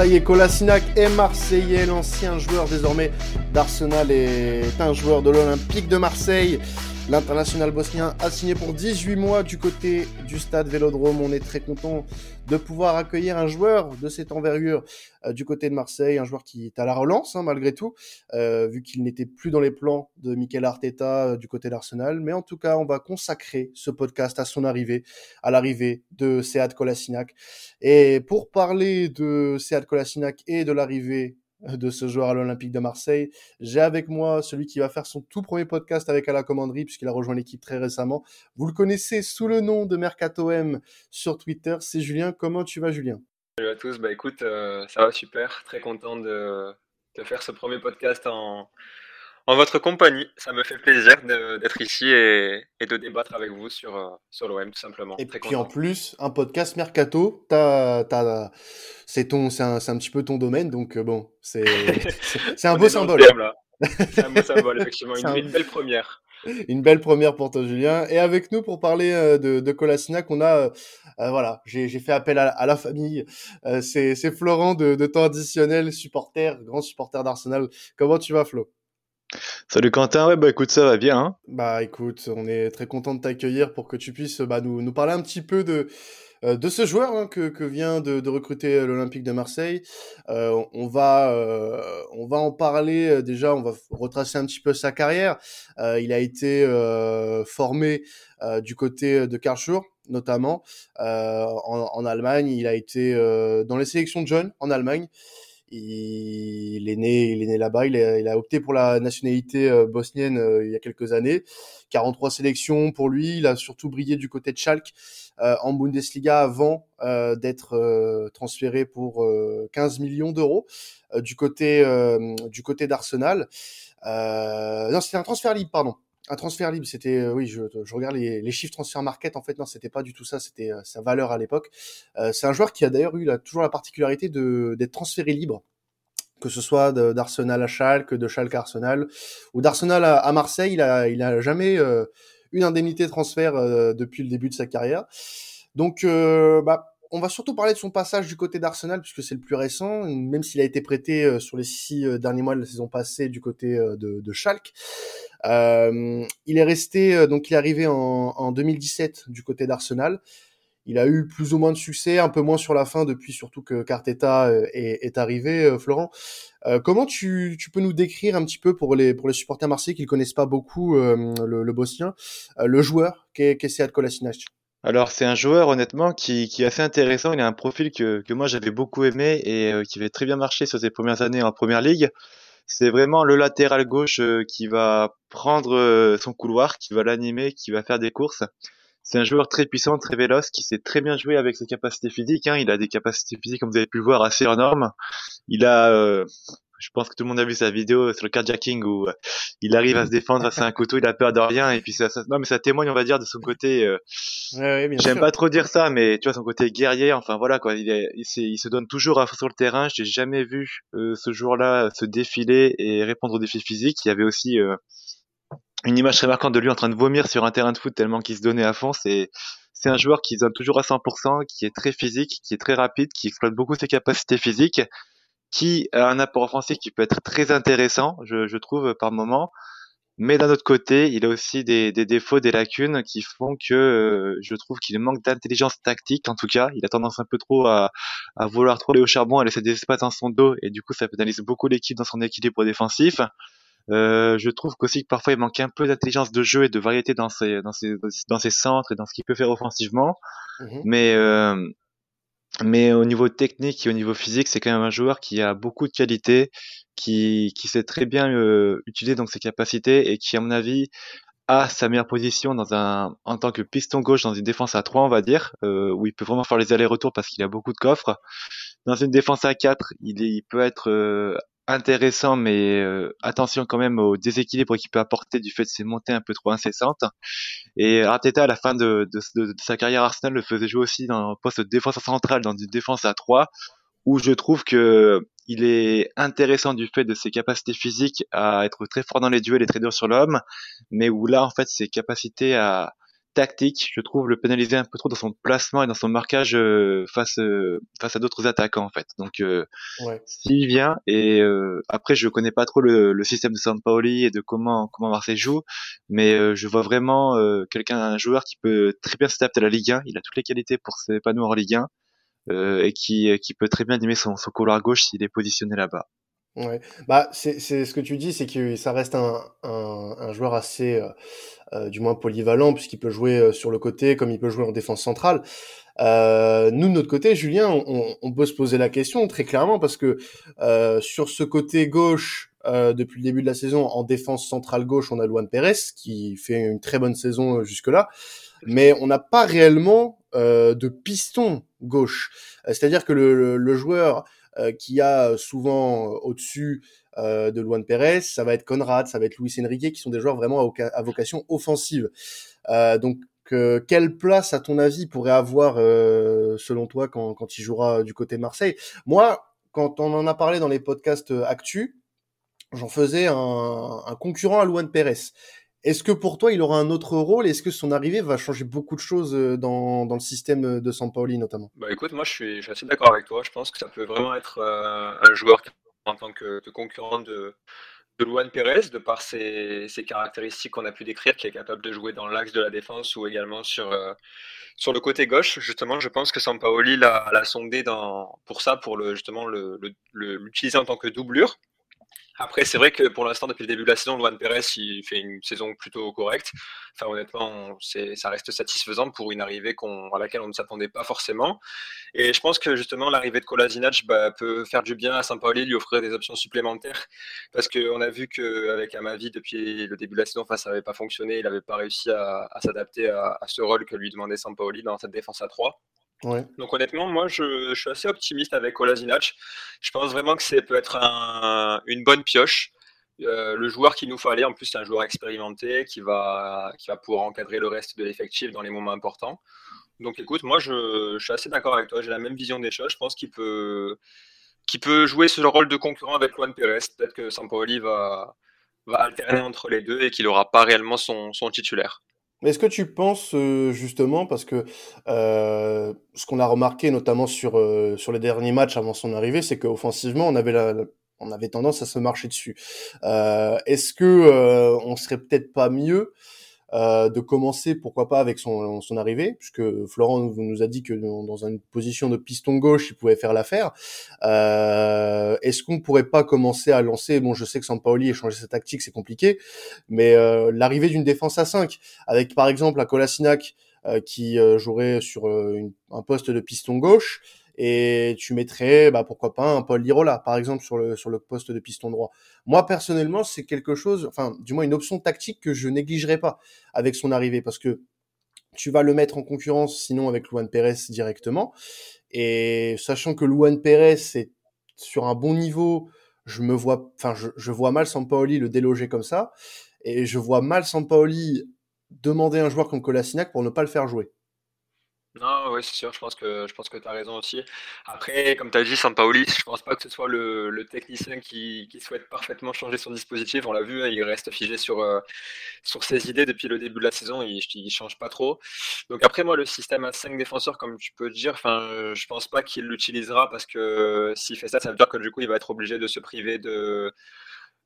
Ça y est, Kolasinac est marseillais, l'ancien joueur désormais d'Arsenal est un joueur de l'Olympique de Marseille. L'international bosnien a signé pour 18 mois du côté du stade Vélodrome. On est très content de pouvoir accueillir un joueur de cette envergure euh, du côté de Marseille, un joueur qui est à la relance hein, malgré tout, euh, vu qu'il n'était plus dans les plans de Mikel Arteta euh, du côté d'Arsenal. Mais en tout cas, on va consacrer ce podcast à son arrivée, à l'arrivée de Sead Kolasinac. Et pour parler de Sead Kolasinac et de l'arrivée de ce joueur à l'Olympique de Marseille. J'ai avec moi celui qui va faire son tout premier podcast avec à la commanderie puisqu'il a rejoint l'équipe très récemment. Vous le connaissez sous le nom de Mercato M sur Twitter. C'est Julien. Comment tu vas, Julien? Salut à tous. Bah écoute, euh, ça va super. Très content de, de faire ce premier podcast en, en votre compagnie. Ça me fait plaisir d'être ici et, de débattre avec vous sur, euh, sur l'OM, tout simplement. Et puis en plus, un podcast Mercato, c'est ton, c'est un, un, petit peu ton domaine, donc euh, bon, c'est un beau symbole. C'est un beau symbole, effectivement, une, belle première. Une belle première pour toi, Julien. Et avec nous, pour parler euh, de, de Colasinac, on a, voilà, j'ai fait appel à, la famille. c'est Florent de, de temps additionnel, supporter, grand supporter d'Arsenal. Comment tu vas, Flo? Salut Quentin, ouais bah écoute ça va bien. Hein bah écoute, on est très content de t'accueillir pour que tu puisses bah, nous, nous parler un petit peu de, euh, de ce joueur hein, que, que vient de, de recruter l'Olympique de Marseille. Euh, on va euh, on va en parler déjà, on va retracer un petit peu sa carrière. il a été formé du côté de Karlsruhe notamment en, en, Allemagne. Il a été dans les sélections de jeunes en Allemagne. Il est né, il est né là-bas. Il il a, opté pour la nationalité euh, bosnienne euh, il y a quelques années. 43 sélections pour lui. Il a surtout brillé du côté de Schalke euh, en Bundesliga avant d'être transféré pour 15 millions d'euros du côté du côté d'Arsenal. non, c'était un transfert libre, pardon un transfert libre, c'était oui, je, regarde les, chiffres transfert market. En fait, non, c'était pas du tout ça. C'était sa valeur à l'époque. Euh, c'est un joueur qui a d'ailleurs eu toujours la particularité de d'être transféré libre, que ce soit d'Arsenal à Schalke, de Schalke à Arsenal ou d'Arsenal à, Marseille. Il a jamais euh, une indemnité de transfert euh, depuis le début de sa carrière. Donc, bah, on va surtout parler de son passage du côté d'Arsenal puisque c'est le plus récent, même s'il a été prêté sur les six derniers mois de la saison passée du côté de, de Schalke. Euh, il est resté, euh, donc il est arrivé en, en 2017 du côté d'Arsenal. Il a eu plus ou moins de succès, un peu moins sur la fin depuis surtout que Carteta euh, est, arrivé, Florent. Euh, comment tu, peux nous décrire un petit peu pour les, pour les supporters marseillais qui ne connaissent pas beaucoup le, le, bosnien, le joueur qu'est qu Sead Kolasinac? Alors c'est un joueur honnêtement qui, qui, est assez intéressant. Il a un profil que, que moi j'avais beaucoup aimé et qui avait très bien marché sur ses premières années en première ligue. C'est vraiment le latéral gauche euh, qui va prendre euh, son couloir, qui va l'animer, qui va faire des courses. C'est un joueur très puissant, très véloce, qui sait très bien jouer avec ses capacités physiques. Hein. Il a des capacités physiques, comme vous avez pu le voir, assez énormes. Il a, euh, je pense que tout le monde a vu sa vidéo sur le carjacking où euh, il arrive à se défendre à un couteau, il a peur de rien et puis ça, non mais ça témoigne on va dire de son côté. Euh, J'aime pas trop dire ça, mais tu vois son côté guerrier. Enfin voilà quoi, il, est, il, il se donne toujours à fond sur le terrain. J'ai jamais vu euh, ce jour-là se défiler et répondre aux défis physiques. Il y avait aussi euh, une image très marquante de lui en train de vomir sur un terrain de foot tellement qu'il se donnait à fond. C'est c'est un joueur qui se donne toujours à 100%, qui est très physique, qui est très rapide, qui exploite beaucoup ses capacités physiques qui a un apport offensif qui peut être très intéressant, je, je trouve, par moment. Mais d'un autre côté, il a aussi des, des, défauts, des lacunes qui font que euh, je trouve qu'il manque d'intelligence tactique. En tout cas, il a tendance un peu trop à, à vouloir trop aller au charbon, à laisser des espaces dans son dos, et du coup, ça pénalise beaucoup l'équipe dans son équilibre défensif. Euh, je trouve qu'aussi que parfois il manque un peu d'intelligence de jeu et de variété dans ses, dans ses, dans ses centres et dans ce qu'il peut faire offensivement. Mmh Mais euh, mais au niveau technique et au niveau physique, c'est quand même un joueur qui a beaucoup de qualités, qui, qui sait très bien euh, utiliser donc ses capacités et qui, à mon avis, a sa meilleure position dans un, en tant que piston gauche dans une défense à 3, on va dire, euh, où il peut vraiment faire les allers-retours parce qu'il a beaucoup de coffres. Dans une défense à 4, il, il peut être euh, intéressant, mais euh, attention quand même au déséquilibre qu'il peut apporter du fait de ses montées un peu trop incessantes. Et Arteta, à la fin de, sa carrière Arsenal, le faisait jouer aussi dans un poste de défense centrale, dans une défense à 3, où je trouve que il est intéressant du fait de ses capacités physiques à être très fort dans les duels et très dur sur l'homme, mais où là, en fait, ses capacités à tactique, je trouve, le pénaliser un peu trop dans son placement et dans son marquage euh, face euh, face à d'autres attaquants en fait. Donc euh, ouais. s'il vient et après je connais pas trop le, le système de Sampaoli et de comment comment Marseille joue, mais je vois vraiment quelqu'un un joueur qui peut très bien s'adapter à la Ligue 1, il a toutes les qualités pour s'épanouir en Ligue 1 et qui qui peut très bien animer son son couloir gauche s'il est positionné là-bas. Ouais, bah c'est c'est ce que tu dis, c'est que ça reste un, un, un joueur assez, euh, euh du moins polyvalent, puisqu'il peut jouer euh, sur le côté comme il peut jouer en défense centrale. Euh, nous de notre côté, Julien, on, on, peut se poser la question très clairement parce que euh, sur ce côté gauche, depuis le début de la saison, en défense centrale gauche, on a Luan Pérez qui fait une très bonne saison jusque là, mais on n'a pas réellement de piston gauche. C'est-à-dire que le, le, le joueur euh, qui a souvent euh, au-dessus euh, de Luan Pérez, ça va être Conrad, ça va être Luis Enrique, qui sont des joueurs vraiment à, vocation offensive. donc, quelle place, à ton avis, pourrait avoir, selon toi, quand, quand il jouera du côté Marseille? Moi, quand on en a parlé dans les podcasts actu, j'en faisais un, un, concurrent à Luan Pérez. Est-ce que pour toi, il aura un autre rôle? Est-ce que son arrivée va changer beaucoup de choses euh, dans, dans le système de Sampaoli notamment? Bah écoute, moi je suis, assez d'accord avec toi. Je pense que ça peut vraiment être euh, un joueur en tant que, concurrent de, de Luan Pérez, de par ses, ses caractéristiques qu'on a pu décrire, qui est capable de jouer dans l'axe de la défense ou également sur, euh, sur le côté gauche. Justement, je pense que Sampaoli l'a sondé dans, pour ça, pour le, justement l'utiliser le, l'utiliser en tant que doublure. Après, c'est vrai que pour l'instant, depuis le début de la saison, Luan Pérez, il fait une saison plutôt correcte. Enfin, honnêtement, ça reste satisfaisant pour une arrivée à laquelle on ne s'attendait pas forcément. Et je pense que justement, l'arrivée de Kolasinac bah, peut faire du bien à Saint-Pauli, lui offrir des options supplémentaires. Parce qu'on a vu qu'avec Amavi, depuis le début de la saison, enfin, ça n'avait pas fonctionné. Il n'avait pas réussi à, s'adapter à, à, ce rôle que lui demandait Saint-Pauli dans cette défense à 3. Donc honnêtement, moi je, suis assez optimiste avec Kolasinac. Je pense vraiment que ça peut être une bonne pioche. Euh, le joueur qu'il nous fallait, en plus c'est un joueur expérimenté qui va, qui va pouvoir encadrer le reste de l'effectif dans les moments importants. Donc écoute, moi je, suis assez d'accord avec toi, j'ai la même vision des choses. Je pense qu'il peut, qu'il peut jouer ce rôle de concurrent avec Juan Pérez. Peut-être que Sampaoli va, va alterner entre les deux et qu'il n'aura pas réellement son, son titulaire. Est-ce que tu penses euh, justement parce que euh, ce qu'on a remarqué notamment sur euh, sur les derniers matchs avant son arrivée, c'est qu'offensivement on avait on avait tendance à se marcher dessus. Est-ce que on serait peut-être pas mieux euh, de commencer, pourquoi pas, avec son, son arrivée, puisque Florent nous, a dit que dans, une position de piston gauche, il pouvait faire l'affaire. Euh, Est-ce qu'on pourrait pas commencer à lancer, bon, je sais que Sampaoli changé sa tactique, c'est compliqué, mais euh, l'arrivée d'une défense à 5, avec par exemple un Kolasinac euh, qui euh, jouerait sur un poste de piston gauche, et tu mettrais, bah, pourquoi pas, un Paul Lirola, par exemple, sur le, sur le poste de piston droit. Moi, personnellement, c'est quelque chose, enfin, du moins une option tactique que je négligerai pas avec son arrivée, parce que tu vas le mettre en concurrence, sinon, avec Luan Pérez directement. Et sachant que Luan Pérez est sur un bon niveau, je me vois, enfin, je, je vois mal Sampaoli le déloger comme ça, et je vois mal Sampaoli demander un joueur comme Kolasinac pour ne pas le faire jouer. Non, oui, c'est sûr, je pense que que tu as raison aussi. Après, comme tu as dit, Sampaoli, je pense pas que ce soit le, technicien qui, souhaite parfaitement changer son dispositif. On l'a vu, hein, il reste figé sur, euh, sur ses idées depuis le début de la saison, il, il change pas trop. Donc après, moi, le système à 5 défenseurs, comme tu peux dire, enfin, je pense pas qu'il l'utilisera parce que s'il fait ça, ça veut dire que du coup, il va être obligé de se priver de,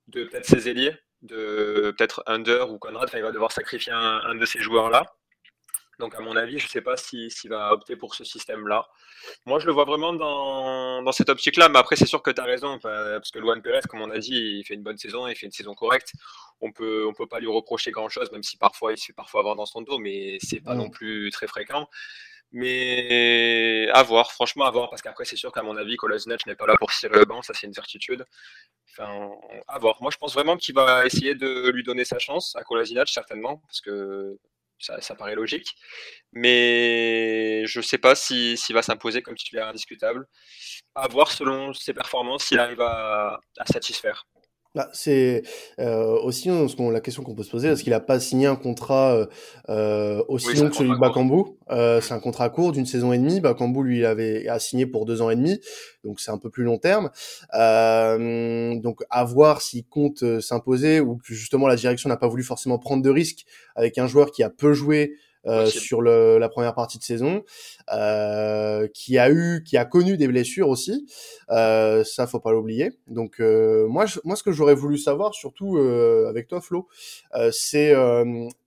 de peut-être ses ailiers, de peut-être Under ou Conrad, il va devoir sacrifier un, un de ces joueurs-là. Donc, à mon avis, je ne sais pas s'il va opter pour ce système-là. Moi, je le vois vraiment dans, dans cette optique-là, mais après, c'est sûr que tu as raison, parce que Luan Perez, comme on a dit, il fait une bonne saison, il fait une saison correcte. On peut, on peut pas lui reprocher grand-chose, même si parfois il se fait parfois avoir dans son dos, mais c'est pas non plus très fréquent. Mais à voir, franchement, à voir, parce qu'après, c'est sûr qu'à mon avis, Kolasinac n'est pas là pour tirer le banc, ça c'est une certitude. Enfin, à voir. Moi, je pense vraiment qu'il va essayer de lui donner sa chance à Kolasinac, certainement, parce que ça, paraît logique. Mais je ne sais pas s'il va s'imposer comme titulaire indiscutable. À voir selon ses performances s'il arrive à satisfaire. Bah, c'est euh, aussi hein, la question qu'on peut se poser, est-ce qu'il n'a pas signé un contrat euh, euh aussi long que celui de Bakambu? Euh, C'est un contrat court d'une saison et demie. Bakambu, lui, il avait a signé pour deux ans et demi, donc c'est un peu plus long terme. Euh, donc à voir s'il compte s'imposer ou que justement la direction n'a pas voulu forcément prendre de risques avec un joueur qui a peu joué sur le, la première partie de saison, qui a eu, qui a connu des blessures aussi. ça, faut pas l'oublier. Donc moi, moi, ce que j'aurais voulu savoir, surtout avec toi, Flo, c'est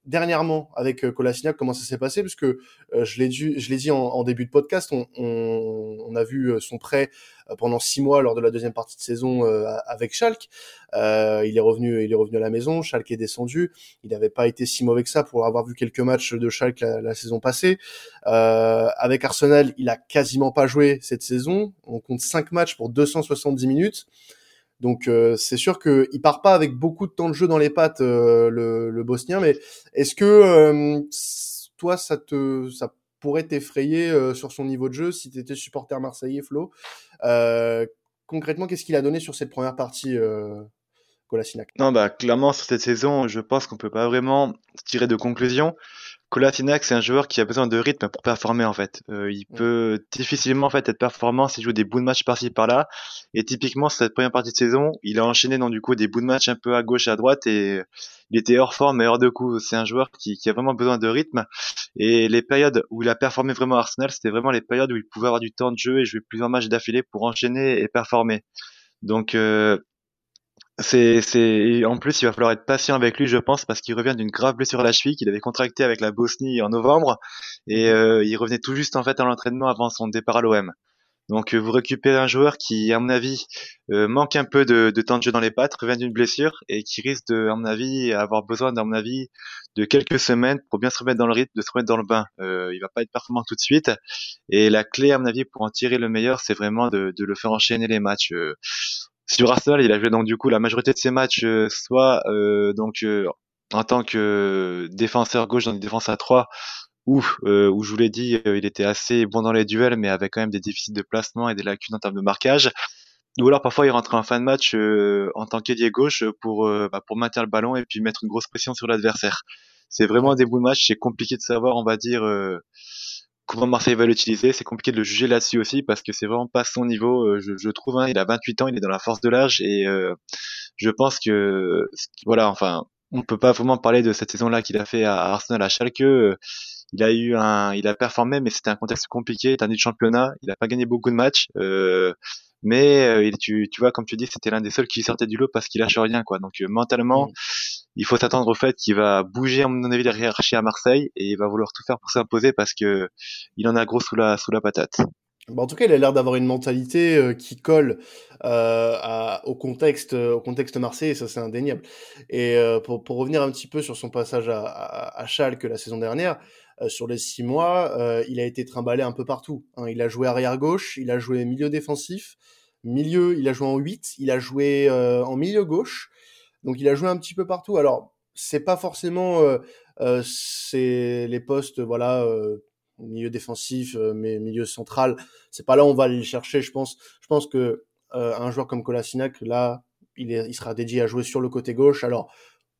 dernièrement avec euh, Kolasinac comment ça s'est passé? Parce que euh, je l'ai dit je l'ai dit en, début de podcast on, on, on, a vu euh, son prêt pendant six mois lors de la deuxième partie de saison avec Schalke. Il est revenu il est revenu à la maison. Schalke est descendu. Il n'avait pas été si mauvais que ça pour avoir vu quelques matchs de Schalke la, saison passée. Avec Arsenal il a quasiment pas joué cette saison. On compte cinq matchs pour 270 minutes. Donc euh, c'est sûr qu'il part pas avec beaucoup de temps de jeu dans les pattes euh, le, le, bosnien, mais est-ce que euh, toi ça te ça pourrait t'effrayer sur son niveau de jeu si tu étais supporter marseillais Flo Concrètement, qu'est-ce qu'il a donné sur cette première partie Kolasinac? Non, bah clairement sur cette saison, je pense qu'on peut pas vraiment tirer de conclusion. Kolasinac, c'est un joueur qui a besoin de rythme pour performer en fait. Euh, il peut difficilement en fait être performant s'il joue des bouts de match par-ci par-là. Et typiquement cette première partie de saison, il a enchaîné dans du coup des bouts de match un peu à gauche à droite et il était hors forme et hors de coup. C'est un joueur qui, qui, a vraiment besoin de rythme. Et les périodes où il a performé vraiment à Arsenal, c'était vraiment les périodes où il pouvait avoir du temps de jeu et jouer plusieurs matchs d'affilée pour enchaîner et performer. Donc euh, c'est, c'est, en plus, il va falloir être patient avec lui, je pense, parce qu'il revient d'une grave blessure à la cheville qu'il avait contracté avec la Bosnie en novembre, et mhm. euh, il revenait tout juste en fait à l'entraînement avant son départ à l'OM. Donc, euh, vous récupérez un joueur qui, à mon avis, euh, manque un peu de, de, temps de jeu dans les pattes, revient d'une blessure et qui risque, de, à mon avis, avoir besoin, à mon avis, de quelques semaines pour bien se remettre dans le rythme, de se remettre dans le bain. Euh, il va pas être performant tout de suite. Et la clé, à mon avis, pour en tirer le meilleur, c'est vraiment de, de, le faire enchaîner les matchs. Sur Arsenal, il a joué donc du coup la majorité de ses matchs euh, soit euh, donc euh, en tant que défenseur gauche dans une défense à 3 ou où je vous l'ai dit, il était assez bon dans les duels mais avec quand même des déficits de placement et des lacunes en termes de marquage. Ou alors parfois il rentrait en fin de match en tant qu'ailier gauche pour bah, pour maintenir le ballon et puis mettre une grosse pression sur l'adversaire. C'est vraiment des bouts de match, c'est compliqué de savoir, on va dire comment Marseille va l'utiliser. C'est compliqué de le juger là-dessus aussi parce que c'est vraiment pas son niveau. Euh, je, je trouve, hein, il a 28 ans, il est dans la force de l'âge et euh, je pense que voilà, enfin, on peut pas vraiment parler de cette saison-là qu'il a fait à Arsenal à Schalke. Il a eu un, il a performé, mais c'était un contexte compliqué, un de championnat. Il a pas gagné beaucoup de matchs. Euh, mais tu, tu vois, comme tu dis, c'était l'un des seuls qui sortait du lot parce qu'il lâche rien, quoi. Donc mentalement, mm il faut s'attendre au fait qu'il va bouger, à mon avis, la hiérarchie à Marseille et il va vouloir tout faire pour s'imposer parce que il en a gros sous la, sous la patate. Bah, en tout cas, il a l'air d'avoir une mentalité euh, qui colle euh, au contexte, au contexte marseillais, ça c'est indéniable. Et euh, pour, pour, revenir un petit peu sur son passage à, à, à la saison dernière, euh, sur les six mois, euh, il a été trimballé un peu partout. Hein. Il a joué arrière gauche, il a joué milieu défensif, milieu, il a joué en 8, il a joué en milieu gauche, donc il a joué un petit peu partout. Alors c'est pas forcément euh, euh c'est les postes voilà euh, milieu défensif mais milieu central. C'est pas là où on va aller le chercher. Je pense je que un joueur comme Kolasinac là il, est, il sera dédié à jouer sur le côté gauche. Alors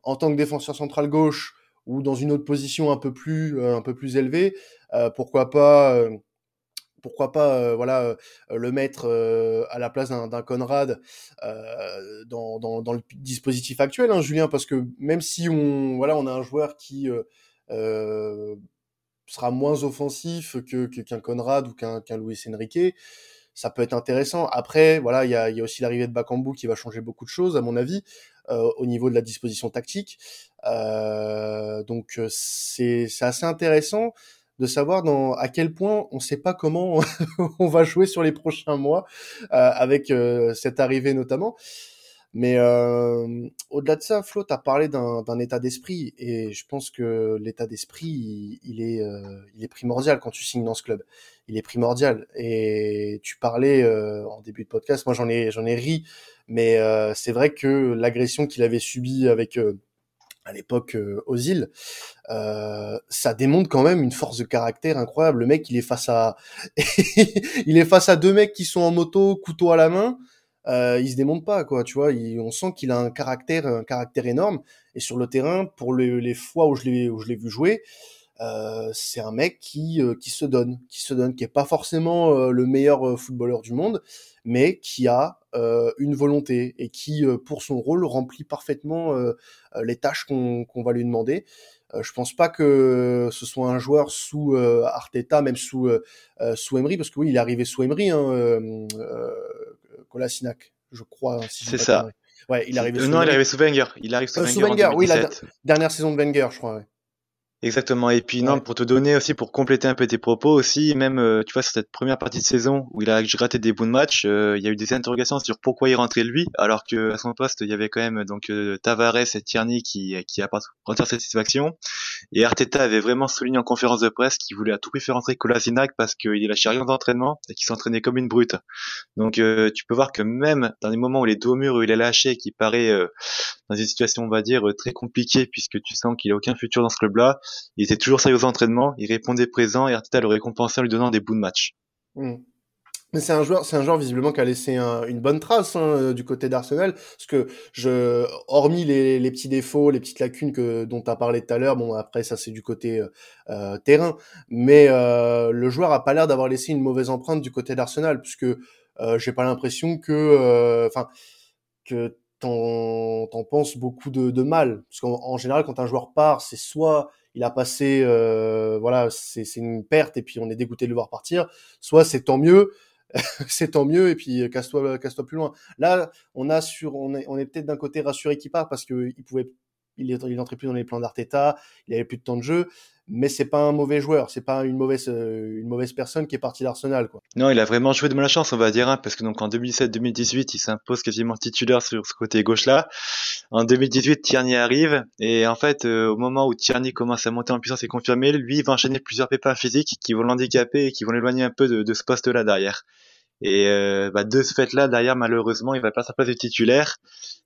en tant que défenseur central gauche ou dans une autre position un peu plus un peu plus élevée, pourquoi pas pourquoi pas euh, voilà euh, le mettre euh, à la place d'un Conrad dans, le dispositif actuel, hein, Julien, parce que même si on voilà on a un joueur qui sera moins offensif que qu'un Conrad ou qu'un qu'un Luis Enrique, ça peut être intéressant. Après, voilà, il y a, aussi l'arrivée de Bakambu qui va changer beaucoup de choses, à mon avis, au niveau de la disposition tactique. Donc c'est assez intéressant de savoir dans à quel point on ne sait pas comment on va jouer sur les prochains mois euh, avec euh, cette arrivée notamment. Mais euh, au-delà de ça, Flo, tu as parlé d'un état d'esprit et je pense que l'état d'esprit, il, est, il est primordial quand tu signes dans ce club. Il est primordial. Et tu parlais en début de podcast, moi j'en ai, j'en ai ri, mais c'est vrai que l'agression qu'il avait subie avec à l'époque euh, aux îles, euh, ça démontre quand même une force de caractère incroyable. Le mec, il est face à, il est face à deux mecs qui sont en moto, couteau à la main. Euh, il se démonte pas, quoi. Tu vois, on sent qu'il a un caractère, un caractère énorme. Et sur le terrain, pour les, fois où je l'ai, où je l'ai vu jouer, euh, c'est un mec qui, euh, qui se donne, qui se donne, qui est pas forcément euh, le meilleur footballeur du monde, mais qui a une volonté et qui, pour son rôle, remplit parfaitement les tâches qu'on va lui demander. Euh, je pense pas que ce soit un joueur sous euh, Arteta, même sous euh, sous Emery, parce que oui, il est arrivé sous Emery, hein, euh, Kolasinac, je crois. Si c'est ça. Ouais, il est arrivé. non, il est arrivé sous Wenger. Il arrive sous Wenger, sous Wenger oui, la dernière saison de Wenger, je crois. Ouais. Exactement. Et puis non, pour te donner aussi, pour compléter un peu tes propos aussi, même euh, tu vois sur cette première partie de saison où il a gratté des bons de match, euh, il y a eu des interrogations sur pourquoi il rentrait lui, alors que à son poste il y avait quand même donc euh, Tavares et Tierney qui qui apportent satisfaction. Et Arteta avait vraiment souligné en conférence de presse qu'il voulait à tout prix faire rentrer Kolasinac parce qu'il lâchait rien d'entraînement et qu'il s'entraînait comme une brute. Donc tu peux voir que même dans les moments où il est dos au mur où il est lâché et qu'il paraît dans une situation on va dire très compliquée puisque tu sens qu'il a aucun futur dans ce club-là il était toujours sérieux aux entraînements, il répondait présent et Arteta le récompensait en lui donnant des bouts de match. Hmm. Mais c'est un joueur, c'est un joueur visiblement qui a laissé une bonne trace hein, euh, du côté d'Arsenal, parce que hormis les, petits défauts, les petites lacunes que dont as parlé tout à l'heure, bon après ça c'est du côté euh, euh, terrain, mais le joueur a pas l'air d'avoir laissé une mauvaise empreinte du côté d'Arsenal, puisque j'ai pas l'impression que, enfin, que t'en, penses beaucoup de mal, parce qu'en général quand un joueur part, c'est soit il a passé, euh, voilà, c'est une perte et puis on est dégoûté de le voir partir. Soit c'est tant mieux, c'est tant mieux et puis euh, casse-toi, casse-toi plus loin. Là, on a sur, on est, on est peut-être d'un côté rassuré qu'il part parce que il pouvait, il, il entrait plus dans les plans d'Arteta, il avait plus de temps de jeu mais c'est pas un mauvais joueur, c'est pas une mauvaise euh, une mauvaise personne qui est partie d'Arsenal. Non, il a vraiment joué de malchance, on va dire hein, parce que donc en 2017-2018, il s'impose quasiment titulaire sur ce côté gauche là. En 2018, Tierney arrive et en fait euh, au moment où Tierney commence à monter en puissance et confirmer, lui il va enchaîner plusieurs pépins physiques qui vont l'handicaper et qui vont l'éloigner un peu de, de ce poste là derrière. Et euh, bah, de ce fait-là, derrière, malheureusement, il va pas sa place de titulaire.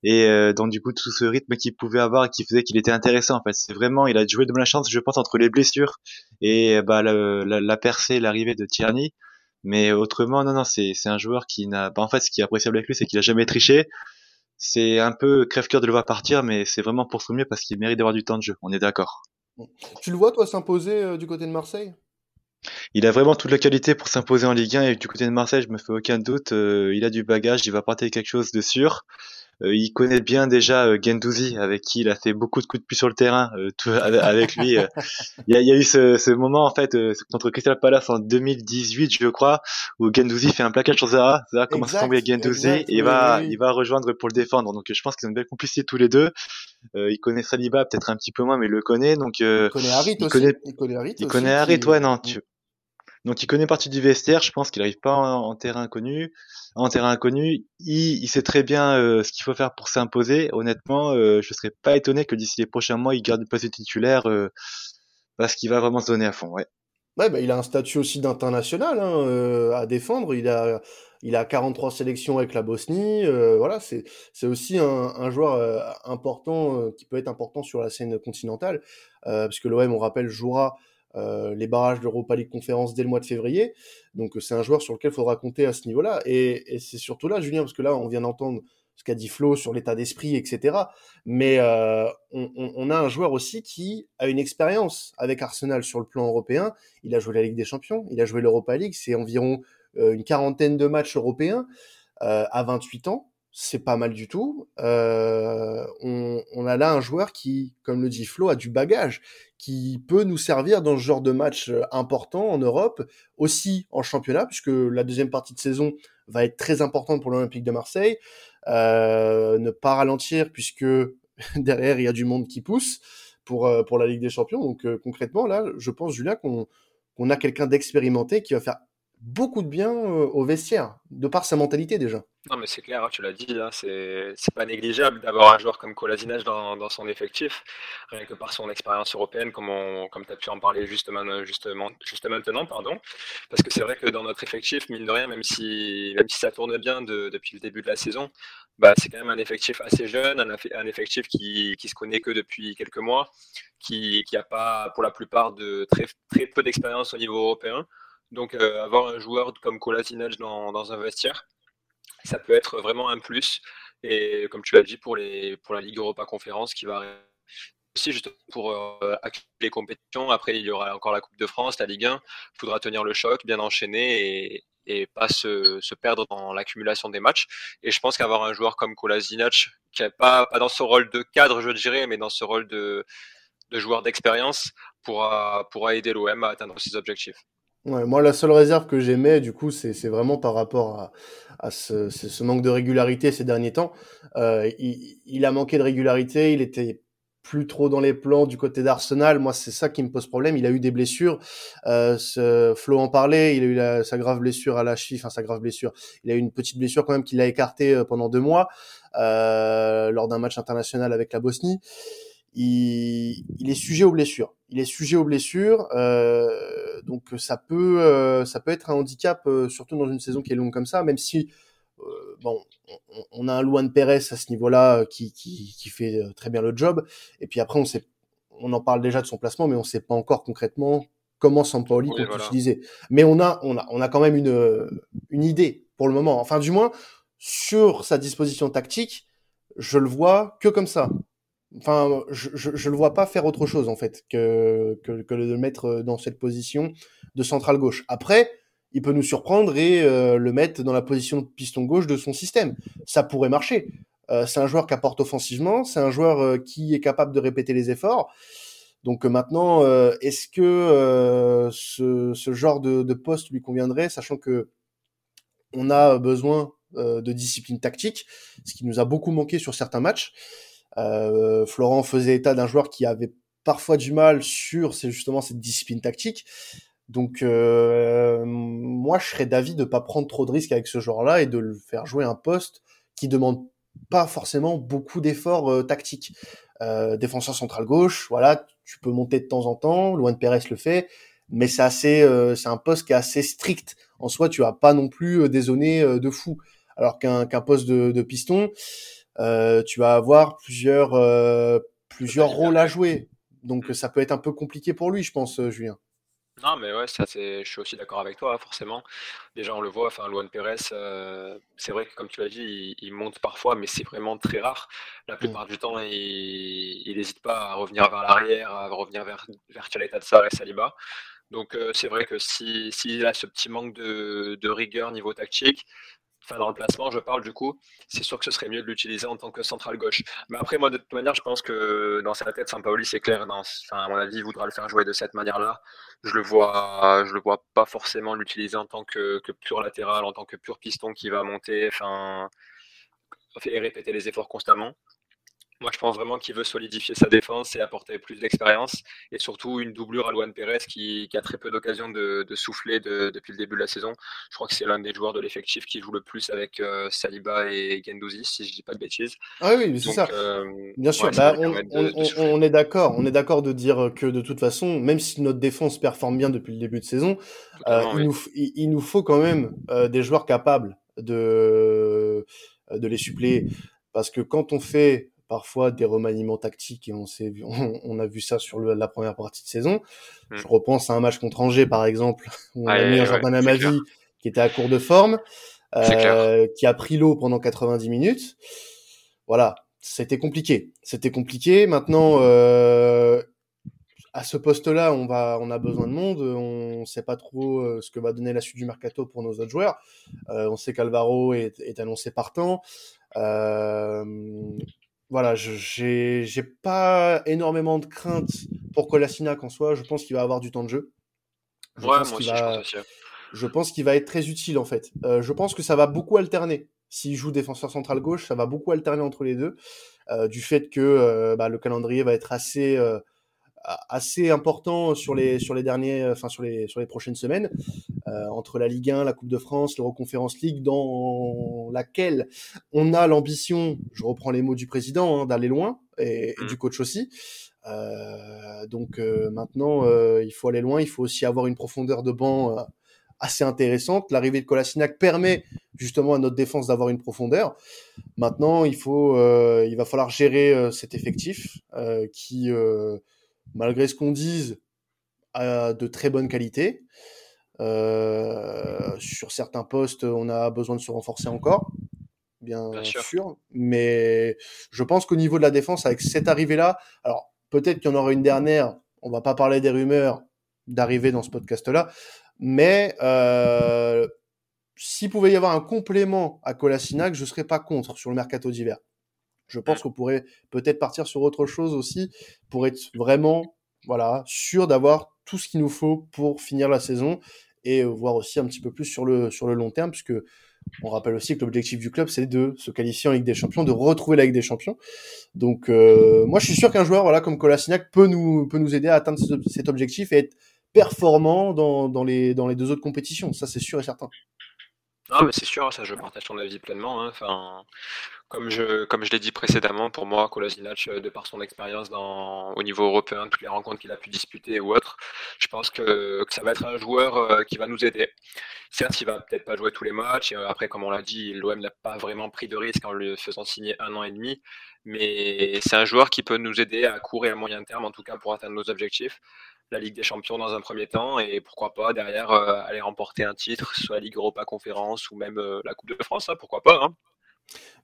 Et euh, donc du coup, tout ce rythme qu'il pouvait avoir, qui faisait qu'il était intéressant, en fait, c'est vraiment, il a joué de la chance, je pense, entre les blessures et bah, la, la, percée, l'arrivée de Tierney. Mais autrement, non, non, c'est un joueur qui n'a, bah, en fait, ce qui est appréciable avec lui, c'est qu'il a jamais triché. C'est un peu crève-cœur de le voir partir, mais c'est vraiment pour son mieux parce qu'il mérite d'avoir du temps de jeu. On est d'accord. Tu le vois, toi, s'imposer euh, du côté de Marseille? Il a vraiment toute la qualité pour s'imposer en Ligue 1 et du côté de Marseille, je me fais aucun doute, euh, il a du bagage, il va porter quelque chose de sûr. Euh, il connaît bien déjà euh, Gendouzi, avec qui il a fait beaucoup de coups de pied sur le terrain. Tout, avec lui, il y, a, y, a, eu ce, ce, moment en fait contre Crystal Palace en 2018, je crois, où Gendouzi fait un plaquage sur Zaha. Zaha commence à tomber Gendouzi et il va, il va rejoindre pour le défendre. Donc je pense qu'ils ont belle complicité tous les deux. il connaît Saliba peut-être un petit peu moins, mais il le connaît. Donc il connaît Harit aussi. Connaît, il connaît Harit. Il connaît Harit, ouais, non. Tu, donc il connaît partie du vestiaire, je pense qu'il n'arrive pas en, terrain inconnu. En terrain inconnu, il, sait très bien euh, ce qu'il faut faire pour s'imposer. Honnêtement, euh, je serais pas étonné que d'ici les prochains mois, il garde le poste titulaire euh, parce qu'il va vraiment se donner à fond. Ouais. Bah, il a un statut aussi d'international hein, euh, à défendre. Il a, il a 43 sélections avec la Bosnie. voilà, c'est, c'est aussi un, un joueur important qui peut être important sur la scène continentale, parce que l'OM, on rappelle, jouera euh, les barrages d'Europa League Conférence dès le mois de février. Donc c'est un joueur sur lequel il faudra compter à ce niveau-là. Et, c'est surtout là, Julien, parce que là, on vient d'entendre ce qu'a dit Flo sur l'état d'esprit, etc. Mais euh, on, a un joueur aussi qui a une expérience avec Arsenal sur le plan européen. Il a joué la Ligue des Champions, il a joué l'Europa League, c'est environ euh, une quarantaine de matchs européens à 28 ans c'est pas mal du tout. Euh, on, a là un joueur qui, comme le dit Flo, a du bagage, qui peut nous servir dans ce genre de match euh, important en Europe, aussi en championnat, puisque la deuxième partie de saison va être très importante pour l'Olympique de Marseille. Euh, ne pas ralentir, puisque derrière, il y a du monde qui pousse pour, pour la Ligue des Champions. Donc concrètement, là, je pense, Julien, qu'on qu'on a quelqu'un d'expérimenté qui va faire beaucoup de bien au vestiaire, de par sa mentalité déjà. Non, mais c'est clair, hein, tu l'as dit, là, c'est pas négligeable d'avoir un joueur comme Kolasinac dans, dans, son effectif, rien que par son expérience européenne, comme, comme tu as pu en parler justement, justement, juste maintenant, pardon. Parce que c'est vrai que dans notre effectif, mine de rien, même si, même si ça tourne bien de, depuis le début de la saison, bah, c'est quand même un effectif assez jeune, un, effectif qui, qui se connaît que depuis quelques mois, qui n'a pas, pour la plupart, de très, très peu d'expérience au niveau européen. Donc, euh, avoir un joueur comme Kolasinac dans un vestiaire, ça peut être vraiment un plus. Et comme tu l'as dit, pour, les, pour la Ligue Europa Conférence qui va aussi juste pour euh, les compétitions. Après, il y aura encore la Coupe de France, la Ligue 1. Il faudra tenir le choc, bien enchaîner et, pas se, perdre dans l'accumulation des matchs. Et je pense qu'avoir un joueur comme Kolasinac, qui n'est pas, dans ce rôle de cadre, je dirais, mais dans ce rôle de, joueur d'expérience pourra aider l'OM à atteindre ses objectifs. Ouais, moi, la seule réserve que j'aimais, du coup, c'est vraiment par rapport à, à ce, ce, manque de régularité ces derniers temps. Euh, il, il, a manqué de régularité, il était plus trop dans les plans du côté d'Arsenal. Moi, c'est ça qui me pose problème. Il a eu des blessures. Euh, ce, Flo en parlait. Il a eu la, sa grave blessure à la cheville, enfin sa grave blessure. Il a eu une petite blessure quand même qui l'a écarté euh, pendant deux mois euh, lors d'un match international avec la Bosnie. Il, il, est sujet aux blessures. Il est sujet aux blessures, euh, donc ça peut, euh, ça peut être un handicap, euh, surtout dans une saison qui est longue comme ça. Même si euh, bon, on, a un Luan Perez à ce niveau-là euh, qui, qui, qui, fait euh, très bien le job. Et puis après, on sait, on en parle déjà de son placement, mais on sait pas encore concrètement comment Sampaoli oui, compte l'utiliser. Mais on a, on a, on a quand même une, une idée pour le moment. Enfin, du moins sur sa disposition tactique, je le vois que comme ça. Enfin, je, je, le vois pas faire autre chose en fait que, que, que de le mettre dans cette position de centrale gauche. Après, il peut nous surprendre et euh, le mettre dans la position de piston gauche de son système. Ça pourrait marcher. Euh, c'est un joueur qui apporte offensivement, c'est un joueur euh, qui est capable de répéter les efforts. Donc maintenant, est-ce que ce, ce, genre de, de, poste lui conviendrait, sachant que on a besoin de discipline tactique, ce qui nous a beaucoup manqué sur certains matchs? Florent faisait état d'un joueur qui avait parfois du mal sur c'est justement cette discipline tactique. Donc euh, moi, je serais d'avis de pas prendre trop de risques avec ce genre-là et de le faire jouer un poste qui demande pas forcément beaucoup d'efforts euh, tactiques. Euh, défenseur central gauche, voilà, tu peux monter de temps en temps. Luan Pérez le fait, mais c'est assez, euh, c'est un poste qui est assez strict. En soi, tu as pas non plus des zones de fou. Alors qu'un qu'un poste de, de piston, tu vas avoir plusieurs plusieurs rôles à jouer. Donc ça peut être un peu compliqué pour lui, je pense, Julien. Non, mais ouais, ça je suis aussi d'accord avec toi, forcément. Déjà, on le voit, enfin, Luan Pérez, euh, c'est vrai que comme tu l'as dit, il, il monte parfois, mais c'est vraiment très rare. La mmh. plupart du temps, il n'hésite pas à revenir vers l'arrière, à revenir vers, vers et Saliba. Donc, euh, c'est vrai que s'il si, a ce petit manque de, de rigueur niveau tactique, enfin dans le placement, je parle du coup, c'est sûr que ce serait mieux de l'utiliser en tant que central gauche. Mais après, moi, de toute manière, je pense que dans sa tête, Sampaoli, c'est clair, à mon avis, il voudra le faire jouer de cette manière-là. Je le vois, je le vois pas forcément l'utiliser en tant que, que pur latéral, en tant que pur piston qui va monter, enfin, et répéter les efforts constamment. Moi, je pense vraiment qu'il veut solidifier sa défense et apporter plus d'expérience. Et surtout, une doublure à Luan Pérez qui, qui a très peu d'occasions de, de, souffler de, depuis le début de la saison. Je crois que c'est l'un des joueurs de l'effectif qui joue le plus avec euh, Saliba et Gendouzi, si je dis pas de bêtises. Ah oui, c'est ça. Euh, Bien sûr, ouais, bah, on, on, on, est d'accord. On est d'accord de dire que de toute façon, même si notre défense performe bien depuis le début de saison, euh, il, nous, il, il, nous, faut quand même des joueurs capables de, de les suppléer. Parce que quand on fait parfois des remaniements tactiques et on s'est on, on, a vu ça sur le, la première partie de saison. Mmh. Je repense à un match contre Angers par exemple où on ah, a mis un Jordan Amavi qui était à court de forme, euh, qui a pris l'eau pendant 90 minutes. Voilà, c'était compliqué. C'était compliqué. Maintenant, euh, à ce poste-là, on va, on a besoin de monde. On sait pas trop euh, ce que va donner la suite du mercato pour nos autres joueurs. Euh, on sait qu'Alvaro est, est, annoncé partant. Euh, voilà, j'ai j'ai pas énormément de crainte pour Kolasinac en soi. Je pense qu'il va avoir du temps de jeu. Je ouais, pense moi aussi, va, je pense aussi. Je pense qu'il va être très utile en fait. Euh, je pense que ça va beaucoup alterner. S'il joue défenseur central gauche, ça va beaucoup alterner entre les deux, euh, du fait que euh, bah, le calendrier va être assez euh, assez important sur les sur les derniers enfin sur les sur les prochaines semaines euh, entre la Ligue 1, la Coupe de France, l'Euroconférence League dans laquelle on a l'ambition, je reprends les mots du président, hein, d'aller loin et, et, du coach aussi. Euh, donc euh, maintenant euh, il faut aller loin, il faut aussi avoir une profondeur de banc euh, assez intéressante. L'arrivée de Kolasinac permet justement à notre défense d'avoir une profondeur. Maintenant, il faut, euh, il va falloir gérer cet effectif qui malgré ce qu'on dise, a de très bonne qualité. Euh, sur certains postes, on a besoin de se renforcer encore, bien, bien sûr. sûr. Mais je pense qu'au niveau de la défense, avec cette arrivée-là, alors peut-être qu'il y en aura une dernière. On va pas parler des rumeurs d'arrivée dans ce podcast-là, mais euh, s'il pouvait y avoir un complément à Colasinac, je serais pas contre sur le mercato d'hiver. Je pense qu'on pourrait peut-être partir sur autre chose aussi pour être vraiment voilà, sûr d'avoir tout ce qu'il nous faut pour finir la saison et voir aussi un petit peu plus sur le, sur le long terme, puisque on rappelle aussi que l'objectif du club, c'est de se qualifier en Ligue des Champions, de retrouver la Ligue des Champions. Donc, euh, moi, je suis sûr qu'un joueur, voilà, comme Kolasinac peut nous, peut nous aider à atteindre cet objectif et être performant dans, dans, les, dans les deux autres compétitions. Ça, c'est sûr et certain. Non, mais c'est sûr, ça, je partage ton avis pleinement. Hein. Enfin, comme je, comme je l'ai dit précédemment, pour moi, Kolasinac, euh, de par son expérience dans, au niveau européen, toutes les rencontres qu'il a pu disputer ou autres, je pense que, ça va être un joueur euh, qui va nous aider. Certes, il va peut-être pas jouer tous les matchs. Et euh, après, comme on l'a dit, l'OM n'a pas vraiment pris de risque en lui faisant signer un an et demi. Mais c'est un joueur qui peut nous aider à court et à moyen terme, en tout cas pour atteindre nos objectifs la Ligue des Champions dans un premier temps et pourquoi pas derrière aller remporter un titre, soit la Ligue Europa Conférence ou même la Coupe de France, hein, pourquoi pas. Hein.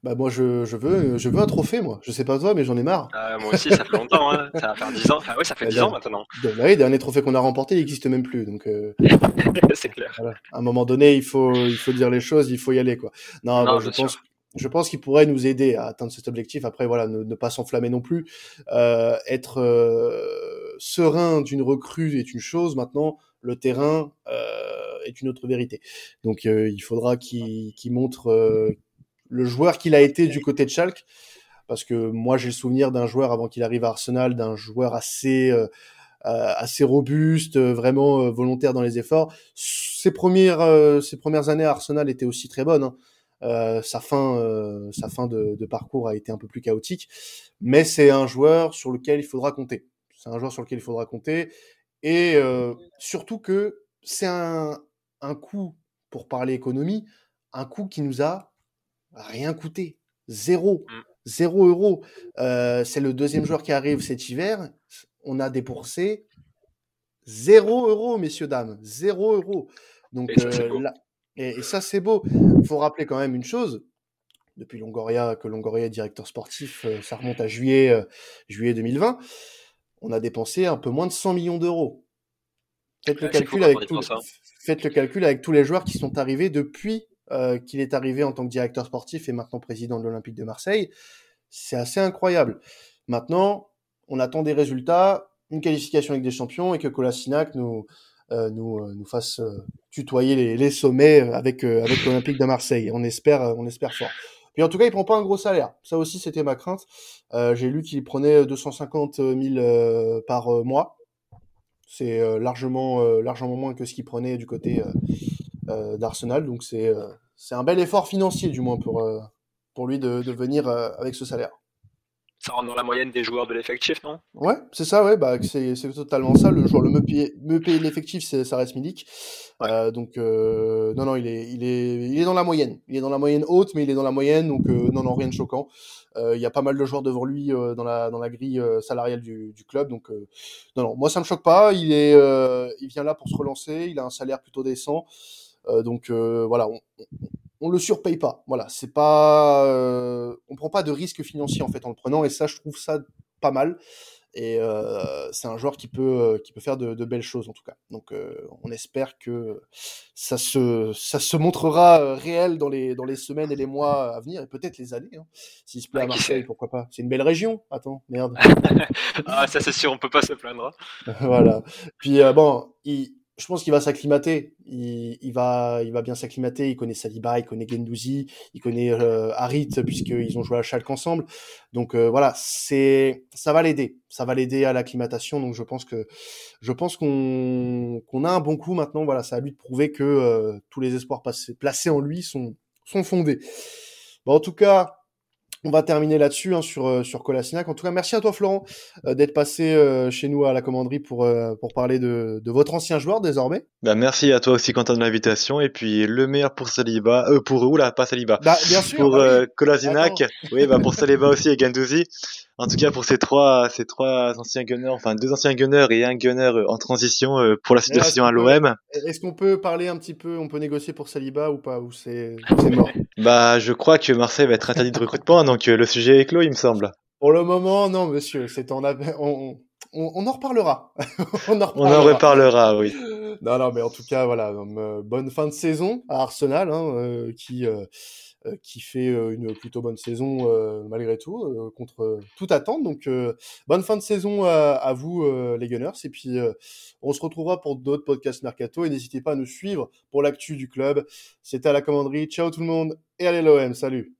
Bah moi je, je, veux je veux un trophée moi. Je sais pas toi mais j'en ai marre. Ah, moi aussi ça fait longtemps hein. ça va faire 10 ans. Ah ouais ça fait 10 ans maintenant. Bah, oui, le dernier trophée qu'on a remporté il n'existe même plus donc. Euh, c'est clair. À un moment donné il faut il faut dire les choses il faut y aller quoi. Non, je pense je pense qu'il pourrait nous aider à atteindre cet objectif. Après, voilà, ne, pas s'enflammer non plus. Euh, être euh, serein d'une recrue est une chose. Maintenant, le terrain euh, est une autre vérité. Donc, euh, il faudra qu'il montre euh, le joueur qu'il a été du côté de Schalke. Parce que moi, j'ai le souvenir d'un joueur avant qu'il arrive à Arsenal, d'un joueur assez assez robuste, vraiment volontaire dans les efforts. Ses premières, ses premières années à Arsenal étaient aussi très bonnes. Hein. Euh, sa fin, euh, sa fin de, de, parcours a été un peu plus chaotique, mais c'est un joueur sur lequel il faudra compter. C'est un joueur sur lequel il faudra compter, et euh, surtout que c'est un, un coût, pour parler économie, un coût qui nous a rien coûté, zéro, mmh. zéro euro. Euh, c'est le deuxième joueur qui arrive cet hiver. On a dépoursé zéro euro, messieurs dames, zéro euro. Donc là, et, ça, c'est beau. Il faut rappeler quand même une chose. Depuis Longoria, que Longoria est directeur sportif, euh, ça remonte à juillet, euh, juillet 2020. On a dépensé un peu moins de 100 millions d'euros. Faites, le calcul avec faites le calcul avec tous les joueurs qui sont arrivés depuis euh, qu'il est arrivé en tant que directeur sportif et maintenant président de l'Olympique de Marseille. C'est assez incroyable. Maintenant, on attend des résultats, une qualification avec des champions et que Kolasinac nous, euh, nous, euh, nous fasse euh, tutoyer les, les, sommets avec, avec l'Olympique de Marseille. On espère, on espère fort. Puis en tout cas, il prend pas un gros salaire. Ça aussi, c'était ma crainte. J'ai lu qu'il prenait 250 000 par mois. C'est largement, largement moins que ce qu'il prenait du côté d'Arsenal. Donc c'est c'est un bel effort financier, du moins, pour, pour lui de, de venir avec ce salaire ça rentre dans la moyenne des joueurs de l'effectif, non? Ouais, c'est ça, ouais, bah, c'est, totalement ça. Le joueur, le payer, me payer l'effectif, c'est, ça reste Milik. Euh, donc, euh, non, non, il est, il, est, il est dans la moyenne. Il est dans la moyenne haute, mais il est dans la moyenne, donc euh, non, non, rien de choquant. Euh, il y a pas mal de joueurs devant lui euh, dans, la, dans la grille euh, salariale du, du club, donc non, non, moi ça me choque pas. Il, est, il vient là pour se relancer, il a un salaire plutôt décent. Donc voilà, on, on le surpaye pas. Voilà, c'est pas, euh, on prend pas de risque financier en fait en le prenant et ça, je trouve ça pas mal. Et euh, c'est un joueur qui peut, euh, qui peut faire de, belles choses en tout cas. Donc on espère que ça se, ça se montrera réel dans les, dans les semaines et les mois à venir et peut-être les années. Hein. S'il se plaît à Marseille, pourquoi pas. C'est une belle région. Attends, merde. ah ça c'est sûr, on peut pas se plaindre. Hein. voilà. Puis bon, il, je pense qu'il va s'acclimater. Il, il, va, il va bien s'acclimater. Il connaît Saliba, il connaît Gendouzi, il connaît euh, Harit puisqu'ils ont joué à Schalke ensemble. Donc euh, voilà, c'est, ça va l'aider. Ça va l'aider à l'acclimatation. Donc je pense que, je pense qu'on, qu'on a un bon coup maintenant. Voilà, ça a lui de prouver que euh, tous les espoirs placés en lui sont, sont fondés. Bon, en tout cas, on va terminer là-dessus hein, sur euh, sur Colasinac. En tout cas, merci à toi Florent euh, d'être passé euh, chez nous à la commanderie pour pour parler de, de votre ancien joueur désormais. Bah merci à toi aussi Quentin de l'invitation et puis le meilleur pour Saliba euh, pour où là pas Saliba. Bah, bien sûr. Pour bah Colasinac, oui bah pour Saliba aussi et Gandouzi. En tout cas, pour ces trois, ces trois anciens gunners, enfin deux anciens gunners et un gunner en transition pour la situation à l'OM. Est-ce qu'on peut parler un petit peu, on peut négocier pour Saliba ou pas, ou c'est mort? Bah, je crois que Marseille va être interdit de recrutement, donc le sujet est clos, il me semble. Pour le moment, non, monsieur. C'est on, on, on, en reparlera. on, en on en reparlera, oui. Non, non, mais en tout cas, voilà, euh, bonne fin de saison à Arsenal, hein, euh, qui euh, qui fait une plutôt bonne saison malgré tout, contre toute attente. Donc, bonne fin de saison à, vous, les Gunners. Et puis, on se retrouvera pour d'autres podcasts Mercato. Et n'hésitez pas à nous suivre pour l'actu du club. C'était à la commanderie. Ciao tout le monde et allez l'OM. Salut